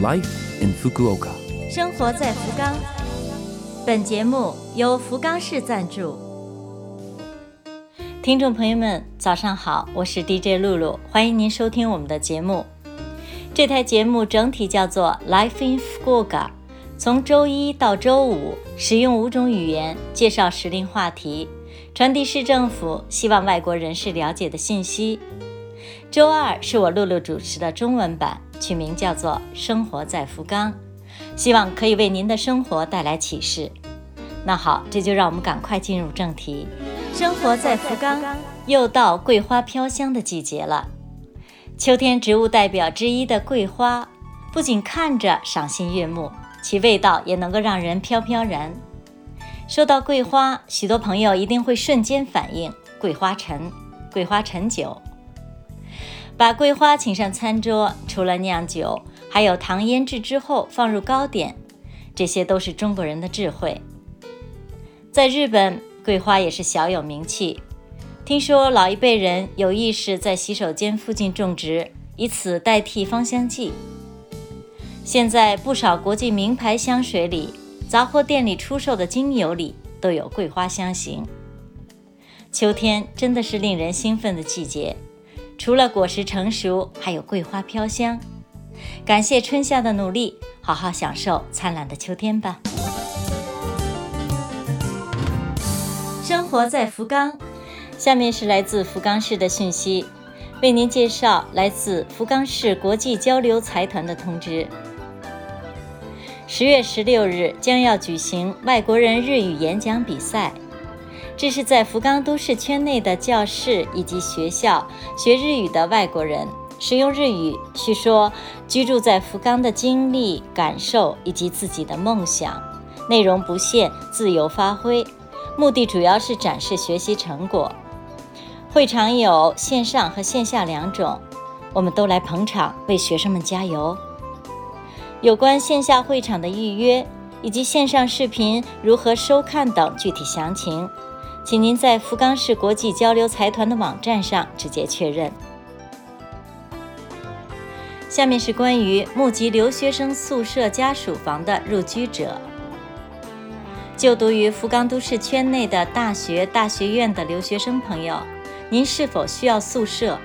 Life in Fukuoka。生活在福冈。本节目由福冈市赞助。听众朋友们，早上好，我是 DJ 露露，欢迎您收听我们的节目。这台节目整体叫做 Life in Fukuoka，从周一到周五，使用五种语言介绍时令话题，传递市政府希望外国人士了解的信息。周二是我露露主持的中文版，取名叫做《生活在福冈》，希望可以为您的生活带来启示。那好，这就让我们赶快进入正题。生活在福冈，又到桂花飘香的季节了。秋天植物代表之一的桂花，不仅看着赏心悦目，其味道也能够让人飘飘然。说到桂花，许多朋友一定会瞬间反应桂花陈、桂花陈酒。把桂花请上餐桌，除了酿酒，还有糖腌制之后放入糕点，这些都是中国人的智慧。在日本，桂花也是小有名气。听说老一辈人有意识在洗手间附近种植，以此代替芳香剂。现在不少国际名牌香水里、杂货店里出售的精油里都有桂花香型。秋天真的是令人兴奋的季节。除了果实成熟，还有桂花飘香。感谢春夏的努力，好好享受灿烂的秋天吧。生活在福冈，下面是来自福冈市的讯息，为您介绍来自福冈市国际交流财团的通知。十月十六日将要举行外国人日语演讲比赛。这是在福冈都市圈内的教室以及学校学日语的外国人使用日语叙说居住在福冈的经历、感受以及自己的梦想，内容不限，自由发挥。目的主要是展示学习成果。会场有线上和线下两种，我们都来捧场，为学生们加油。有关线下会场的预约以及线上视频如何收看等具体详情。请您在福冈市国际交流财团的网站上直接确认。下面是关于募集留学生宿舍家属房的入居者。就读于福冈都市圈内的大学、大学院的留学生朋友，您是否需要宿舍？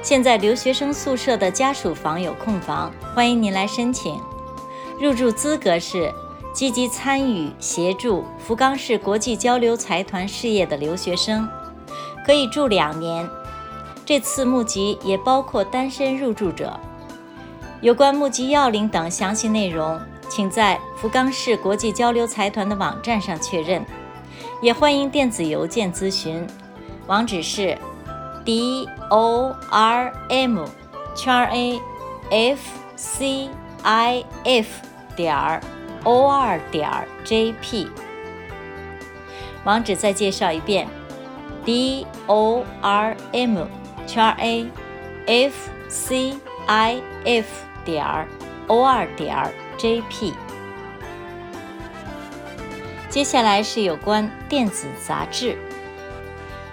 现在留学生宿舍的家属房有空房，欢迎您来申请。入住资格是。积极参与协助福冈市国际交流财团事业的留学生，可以住两年。这次募集也包括单身入住者。有关募集要领等详细内容，请在福冈市国际交流财团的网站上确认，也欢迎电子邮件咨询。网址是 d o r m 圈 a f c i f 点儿。O 二点 jp，网址再介绍一遍：d o r m 圈 a f c i f 点 o 二点 jp。接下来是有关电子杂志。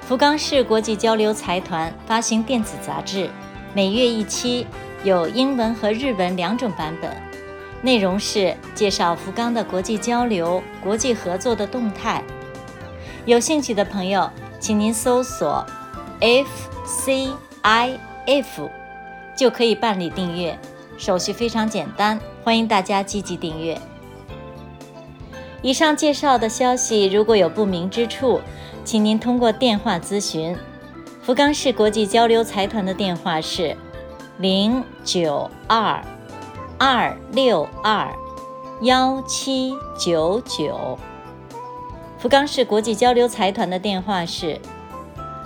福冈市国际交流财团发行电子杂志，每月一期，有英文和日文两种版本。内容是介绍福冈的国际交流、国际合作的动态。有兴趣的朋友，请您搜索 FCIF，就可以办理订阅，手续非常简单，欢迎大家积极订阅。以上介绍的消息如果有不明之处，请您通过电话咨询。福冈市国际交流财团的电话是零九二。二六二幺七九九，福冈市国际交流财团的电话是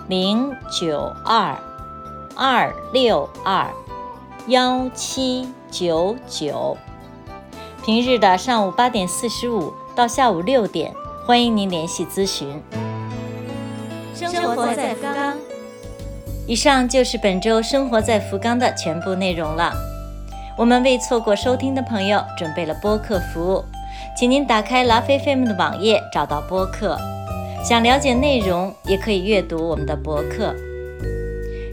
零九二二六二幺七九九。平日的上午八点四十五到下午六点，欢迎您联系咨询。生活在福冈。以上就是本周生活在福冈的全部内容了。我们为错过收听的朋友准备了播客服务，请您打开拉菲菲姆的网页，找到播客。想了解内容，也可以阅读我们的博客。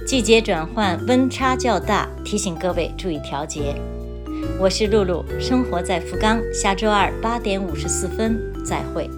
季节转换，温差较大，提醒各位注意调节。我是露露，生活在福冈。下周二八点五十四分再会。